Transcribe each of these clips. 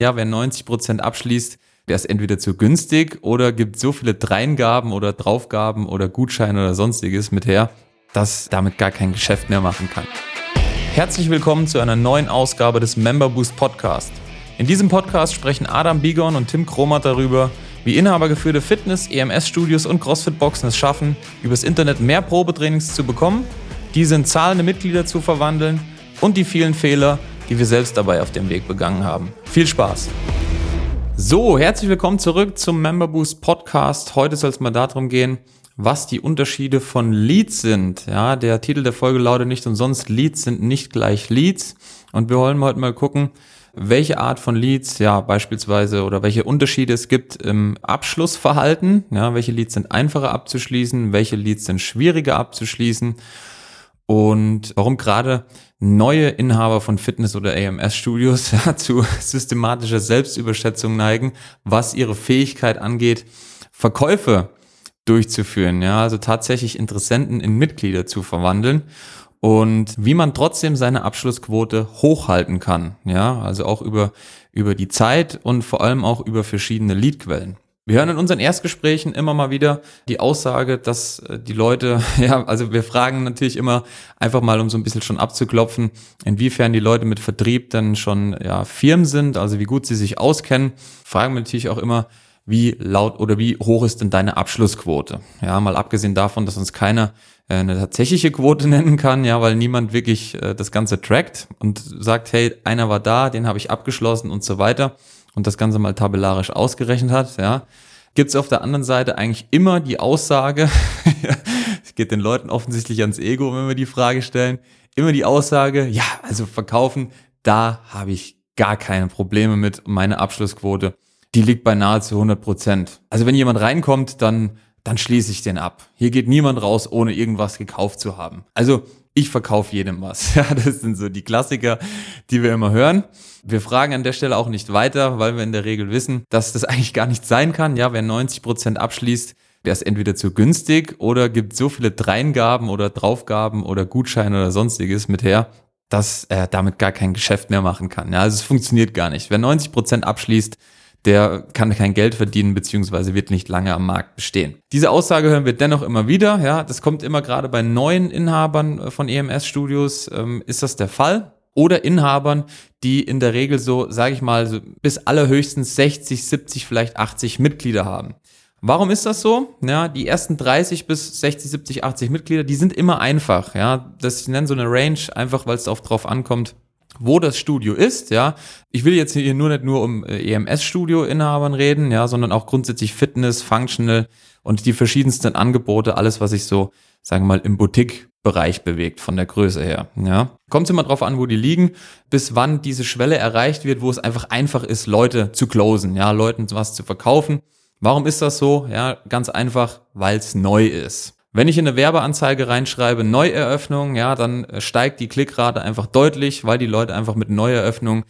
Ja, wer 90 Prozent abschließt, der ist entweder zu günstig oder gibt so viele Dreingaben oder Draufgaben oder Gutscheine oder sonstiges mit her, dass damit gar kein Geschäft mehr machen kann. Herzlich willkommen zu einer neuen Ausgabe des Member Boost Podcast. In diesem Podcast sprechen Adam Bigon und Tim Kromat darüber, wie inhabergeführte Fitness, EMS-Studios und CrossFit-Boxen es schaffen, übers Internet mehr Probetrainings zu bekommen, diese in zahlende Mitglieder zu verwandeln und die vielen Fehler, die wir selbst dabei auf dem Weg begangen haben. Viel Spaß! So, herzlich willkommen zurück zum Member Boost Podcast. Heute soll es mal darum gehen, was die Unterschiede von Leads sind. Ja, der Titel der Folge lautet nicht umsonst Leads sind nicht gleich Leads. Und wir wollen heute mal gucken, welche Art von Leads, ja, beispielsweise oder welche Unterschiede es gibt im Abschlussverhalten. Ja, welche Leads sind einfacher abzuschließen, welche Leads sind schwieriger abzuschließen und warum gerade neue Inhaber von Fitness- oder AMS-Studios ja, zu systematischer Selbstüberschätzung neigen, was ihre Fähigkeit angeht, Verkäufe durchzuführen, ja, also tatsächlich Interessenten in Mitglieder zu verwandeln und wie man trotzdem seine Abschlussquote hochhalten kann, ja, also auch über, über die Zeit und vor allem auch über verschiedene Leadquellen. Wir hören in unseren Erstgesprächen immer mal wieder die Aussage, dass äh, die Leute, ja, also wir fragen natürlich immer einfach mal, um so ein bisschen schon abzuklopfen, inwiefern die Leute mit Vertrieb dann schon ja, Firmen sind, also wie gut sie sich auskennen. Fragen wir natürlich auch immer, wie laut oder wie hoch ist denn deine Abschlussquote? Ja, mal abgesehen davon, dass uns keiner äh, eine tatsächliche Quote nennen kann, ja, weil niemand wirklich äh, das Ganze trackt und sagt, hey, einer war da, den habe ich abgeschlossen und so weiter und das Ganze mal tabellarisch ausgerechnet hat, ja, gibt es auf der anderen Seite eigentlich immer die Aussage, es geht den Leuten offensichtlich ans Ego, wenn wir die Frage stellen, immer die Aussage, ja, also verkaufen, da habe ich gar keine Probleme mit. Meine Abschlussquote, die liegt bei nahezu 100 Prozent. Also wenn jemand reinkommt, dann, dann schließe ich den ab. Hier geht niemand raus, ohne irgendwas gekauft zu haben. Also ich verkaufe jedem was. Ja, das sind so die Klassiker, die wir immer hören. Wir fragen an der Stelle auch nicht weiter, weil wir in der Regel wissen, dass das eigentlich gar nicht sein kann. Ja, wer 90 Prozent abschließt, der ist entweder zu günstig oder gibt so viele Dreingaben oder Draufgaben oder Gutscheine oder sonstiges mit her, dass er damit gar kein Geschäft mehr machen kann. Ja, also es funktioniert gar nicht. Wer 90 Prozent abschließt, der kann kein Geld verdienen beziehungsweise wird nicht lange am Markt bestehen. Diese Aussage hören wir dennoch immer wieder. Ja, das kommt immer gerade bei neuen Inhabern äh, von EMS-Studios ähm, ist das der Fall oder Inhabern, die in der Regel so, sage ich mal, so bis allerhöchstens 60, 70, vielleicht 80 Mitglieder haben. Warum ist das so? Ja, die ersten 30 bis 60, 70, 80 Mitglieder, die sind immer einfach. Ja, das ich nenne so eine Range einfach, weil es drauf ankommt, wo das Studio ist, ja. Ich will jetzt hier nur nicht nur um äh, EMS-Studio-Inhabern reden, ja, sondern auch grundsätzlich Fitness, Functional und die verschiedensten Angebote, alles, was sich so, sagen wir mal, im Boutique-Bereich bewegt, von der Größe her, ja. Kommt immer drauf an, wo die liegen, bis wann diese Schwelle erreicht wird, wo es einfach einfach ist, Leute zu closen, ja, Leuten was zu verkaufen. Warum ist das so? Ja, ganz einfach, weil es neu ist. Wenn ich in eine Werbeanzeige reinschreibe Neueröffnung, ja, dann äh, steigt die Klickrate einfach deutlich, weil die Leute einfach mit Neueröffnung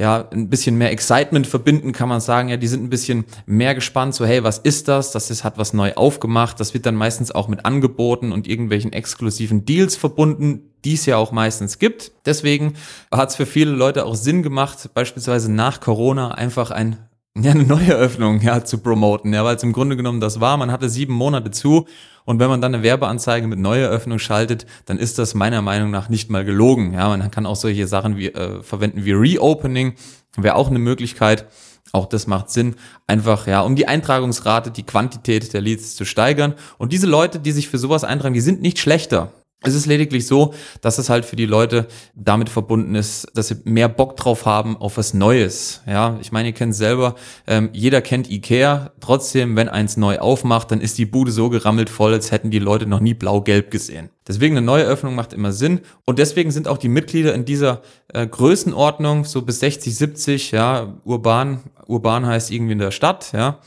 ja, ein bisschen mehr Excitement verbinden, kann man sagen. Ja, die sind ein bisschen mehr gespannt, so, hey, was ist das? Das ist, hat was neu aufgemacht. Das wird dann meistens auch mit Angeboten und irgendwelchen exklusiven Deals verbunden, die es ja auch meistens gibt. Deswegen hat es für viele Leute auch Sinn gemacht, beispielsweise nach Corona einfach ein ja, eine neue Öffnung ja, zu promoten, ja, weil es im Grunde genommen das war. Man hatte sieben Monate zu und wenn man dann eine Werbeanzeige mit neuer Öffnung schaltet, dann ist das meiner Meinung nach nicht mal gelogen. Ja, man kann auch solche Sachen wie, äh, verwenden wie Reopening, wäre auch eine Möglichkeit. Auch das macht Sinn, einfach ja, um die Eintragungsrate, die Quantität der Leads zu steigern. Und diese Leute, die sich für sowas eintragen, die sind nicht schlechter. Es ist lediglich so, dass es halt für die Leute damit verbunden ist, dass sie mehr Bock drauf haben auf was Neues. Ja, ich meine, ihr kennt selber, ähm, jeder kennt Ikea. Trotzdem, wenn eins neu aufmacht, dann ist die Bude so gerammelt voll, als hätten die Leute noch nie blau-gelb gesehen. Deswegen eine neue Öffnung macht immer Sinn. Und deswegen sind auch die Mitglieder in dieser äh, Größenordnung so bis 60, 70, ja, urban. Urban heißt irgendwie in der Stadt, ja.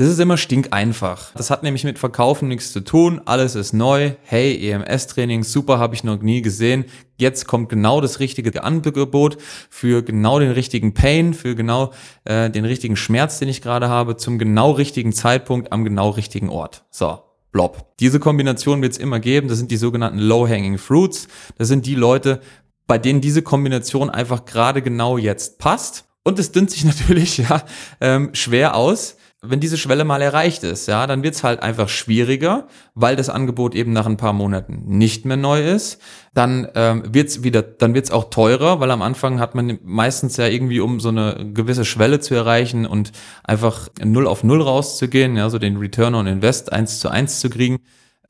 Das ist immer stinkeinfach. Das hat nämlich mit Verkaufen nichts zu tun. Alles ist neu. Hey, EMS-Training, super, habe ich noch nie gesehen. Jetzt kommt genau das richtige Angebot für genau den richtigen Pain, für genau äh, den richtigen Schmerz, den ich gerade habe, zum genau richtigen Zeitpunkt am genau richtigen Ort. So, blob. Diese Kombination wird es immer geben. Das sind die sogenannten Low-Hanging Fruits. Das sind die Leute, bei denen diese Kombination einfach gerade genau jetzt passt Und es dünnt sich natürlich ja ähm, schwer aus, wenn diese Schwelle mal erreicht ist, ja, dann wird's halt einfach schwieriger, weil das Angebot eben nach ein paar Monaten nicht mehr neu ist. Dann ähm, wird's wieder, dann wird's auch teurer, weil am Anfang hat man meistens ja irgendwie, um so eine gewisse Schwelle zu erreichen und einfach null auf null rauszugehen, ja, so den Return on Invest eins zu eins zu kriegen,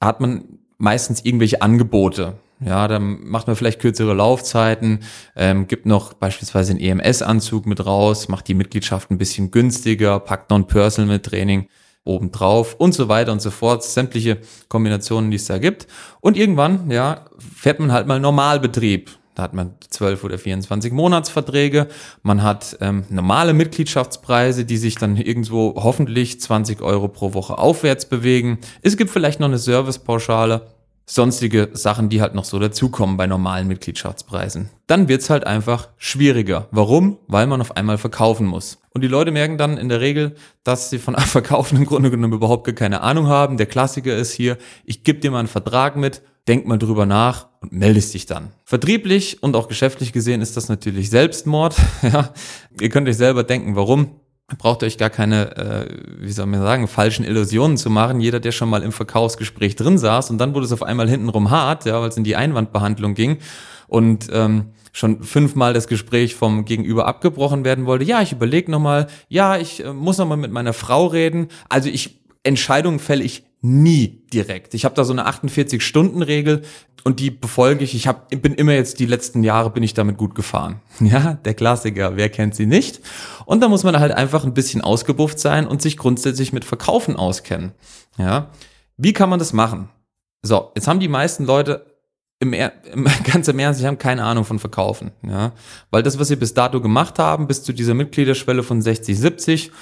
hat man meistens irgendwelche Angebote. Ja, dann macht man vielleicht kürzere Laufzeiten, ähm, gibt noch beispielsweise einen EMS-Anzug mit raus, macht die Mitgliedschaft ein bisschen günstiger, packt Non-Personal mit Training obendrauf und so weiter und so fort. Sämtliche Kombinationen, die es da gibt. Und irgendwann, ja, fährt man halt mal Normalbetrieb. Da hat man 12 oder 24 Monatsverträge. Man hat ähm, normale Mitgliedschaftspreise, die sich dann irgendwo hoffentlich 20 Euro pro Woche aufwärts bewegen. Es gibt vielleicht noch eine Servicepauschale sonstige Sachen, die halt noch so dazukommen bei normalen Mitgliedschaftspreisen. Dann wird's halt einfach schwieriger. Warum? Weil man auf einmal verkaufen muss. Und die Leute merken dann in der Regel, dass sie von Verkaufen im Grunde genommen überhaupt gar keine Ahnung haben. Der Klassiker ist hier, ich gebe dir mal einen Vertrag mit, denk mal drüber nach und meldest dich dann. Vertrieblich und auch geschäftlich gesehen ist das natürlich Selbstmord. ja, ihr könnt euch selber denken, warum braucht euch gar keine, äh, wie soll man sagen, falschen Illusionen zu machen. Jeder, der schon mal im Verkaufsgespräch drin saß und dann wurde es auf einmal hintenrum hart, ja, weil es in die Einwandbehandlung ging und ähm, schon fünfmal das Gespräch vom Gegenüber abgebrochen werden wollte. Ja, ich überlege nochmal. Ja, ich äh, muss nochmal mit meiner Frau reden. Also ich Entscheidungen fälle ich nie direkt. Ich habe da so eine 48-Stunden-Regel und die befolge ich. Ich hab, bin immer jetzt die letzten Jahre bin ich damit gut gefahren. Ja, der Klassiker, wer kennt sie nicht? Und da muss man halt einfach ein bisschen ausgebufft sein und sich grundsätzlich mit Verkaufen auskennen. Ja, wie kann man das machen? So, jetzt haben die meisten Leute im, im ganz im Ernst, sie haben keine Ahnung von Verkaufen. Ja, weil das, was sie bis dato gemacht haben, bis zu dieser Mitgliederschwelle von 60, 70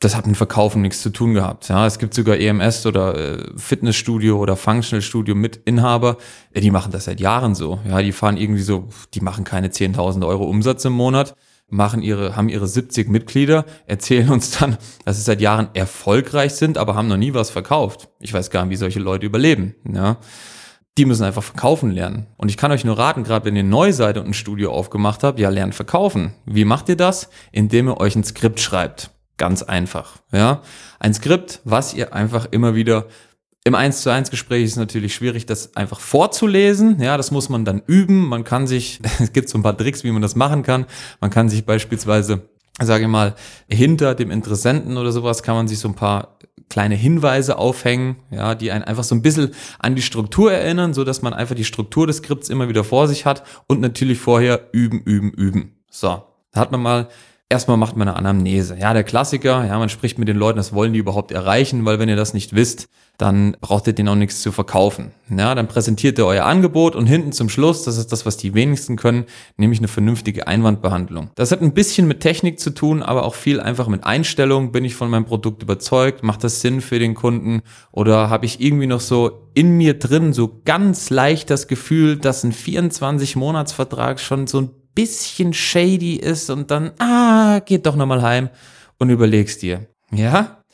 das hat mit Verkaufen nichts zu tun gehabt. Ja, es gibt sogar EMS oder äh, Fitnessstudio oder Functional Studio mit Inhaber, ja, die machen das seit Jahren so. Ja, die fahren irgendwie so, die machen keine 10.000 Euro Umsatz im Monat, machen ihre, haben ihre 70 Mitglieder, erzählen uns dann, dass sie seit Jahren erfolgreich sind, aber haben noch nie was verkauft. Ich weiß gar nicht, wie solche Leute überleben. Ja. Die müssen einfach verkaufen lernen. Und ich kann euch nur raten, gerade wenn ihr neu seid und ein Studio aufgemacht habt, ja, lernt verkaufen. Wie macht ihr das? Indem ihr euch ein Skript schreibt. Ganz einfach. Ja, ein Skript, was ihr einfach immer wieder im 1 zu 1 Gespräch ist natürlich schwierig, das einfach vorzulesen. Ja, das muss man dann üben. Man kann sich, es gibt so ein paar Tricks, wie man das machen kann. Man kann sich beispielsweise, sage ich mal, hinter dem Interessenten oder sowas kann man sich so ein paar kleine Hinweise aufhängen, ja, die einen einfach so ein bisschen an die Struktur erinnern, so dass man einfach die Struktur des Skripts immer wieder vor sich hat und natürlich vorher üben, üben, üben. So, da hat man mal Erstmal macht man eine Anamnese. Ja, der Klassiker, ja, man spricht mit den Leuten, das wollen die überhaupt erreichen, weil wenn ihr das nicht wisst, dann braucht ihr denen auch nichts zu verkaufen. Ja, dann präsentiert ihr euer Angebot und hinten zum Schluss, das ist das, was die wenigsten können, nämlich eine vernünftige Einwandbehandlung. Das hat ein bisschen mit Technik zu tun, aber auch viel einfach mit Einstellung. Bin ich von meinem Produkt überzeugt? Macht das Sinn für den Kunden? Oder habe ich irgendwie noch so in mir drin so ganz leicht das Gefühl, dass ein 24-Monats-Vertrag schon so ein bisschen shady ist und dann, ah, geht doch nochmal heim und überlegst dir. Ja?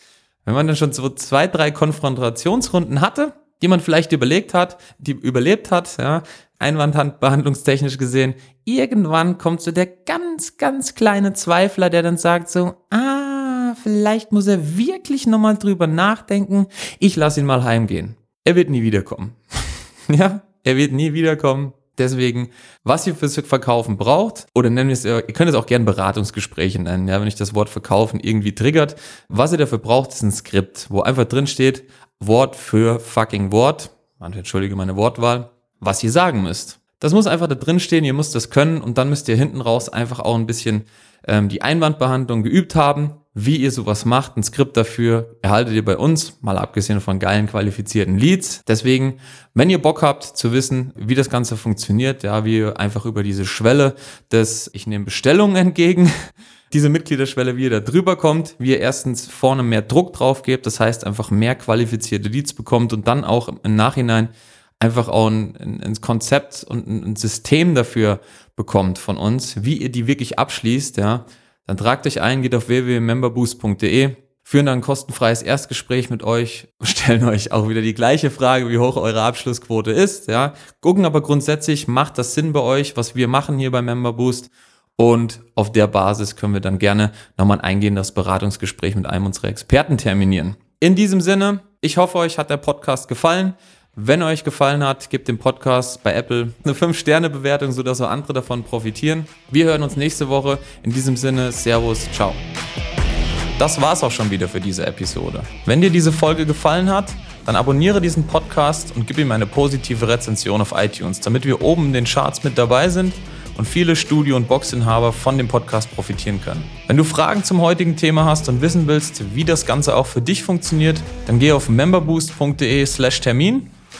Wenn man dann schon so zwei, drei Konfrontationsrunden hatte, die man vielleicht überlegt hat, die überlebt hat, ja, einwandbehandlungstechnisch gesehen, irgendwann kommt so der ganz, ganz kleine Zweifler, der dann sagt so, ah, vielleicht muss er wirklich nochmal drüber nachdenken, ich lasse ihn mal heimgehen. Er wird nie wiederkommen. ja, er wird nie wiederkommen. Deswegen, was ihr fürs Verkaufen braucht, oder nennen wir es, ihr könnt es auch gerne Beratungsgespräche nennen, ja, wenn euch das Wort Verkaufen irgendwie triggert. Was ihr dafür braucht, ist ein Skript, wo einfach drin steht, Wort für fucking Wort, entschuldige meine Wortwahl, was ihr sagen müsst. Das muss einfach da drin stehen, ihr müsst das können und dann müsst ihr hinten raus einfach auch ein bisschen ähm, die Einwandbehandlung geübt haben, wie ihr sowas macht. Ein Skript dafür erhaltet ihr bei uns, mal abgesehen von geilen qualifizierten Leads. Deswegen, wenn ihr Bock habt zu wissen, wie das Ganze funktioniert, ja, wie ihr einfach über diese Schwelle des, ich nehme Bestellungen entgegen, diese Mitgliederschwelle, wie ihr da drüber kommt, wie ihr erstens vorne mehr Druck drauf gebt, das heißt einfach mehr qualifizierte Leads bekommt und dann auch im Nachhinein einfach auch ein, ein Konzept und ein System dafür bekommt von uns, wie ihr die wirklich abschließt, ja, dann tragt euch ein, geht auf www.memberboost.de, führen dann ein kostenfreies Erstgespräch mit euch, stellen euch auch wieder die gleiche Frage, wie hoch eure Abschlussquote ist, ja, gucken aber grundsätzlich, macht das Sinn bei euch, was wir machen hier bei Memberboost Und auf der Basis können wir dann gerne nochmal ein eingehendes Beratungsgespräch mit einem unserer Experten terminieren. In diesem Sinne, ich hoffe, euch hat der Podcast gefallen. Wenn euch gefallen hat, gebt dem Podcast bei Apple eine 5-Sterne-Bewertung, sodass auch andere davon profitieren. Wir hören uns nächste Woche. In diesem Sinne, Servus, ciao. Das war's auch schon wieder für diese Episode. Wenn dir diese Folge gefallen hat, dann abonniere diesen Podcast und gib ihm eine positive Rezension auf iTunes, damit wir oben in den Charts mit dabei sind und viele Studio- und Boxinhaber von dem Podcast profitieren können. Wenn du Fragen zum heutigen Thema hast und wissen willst, wie das Ganze auch für dich funktioniert, dann geh auf memberboost.de/termin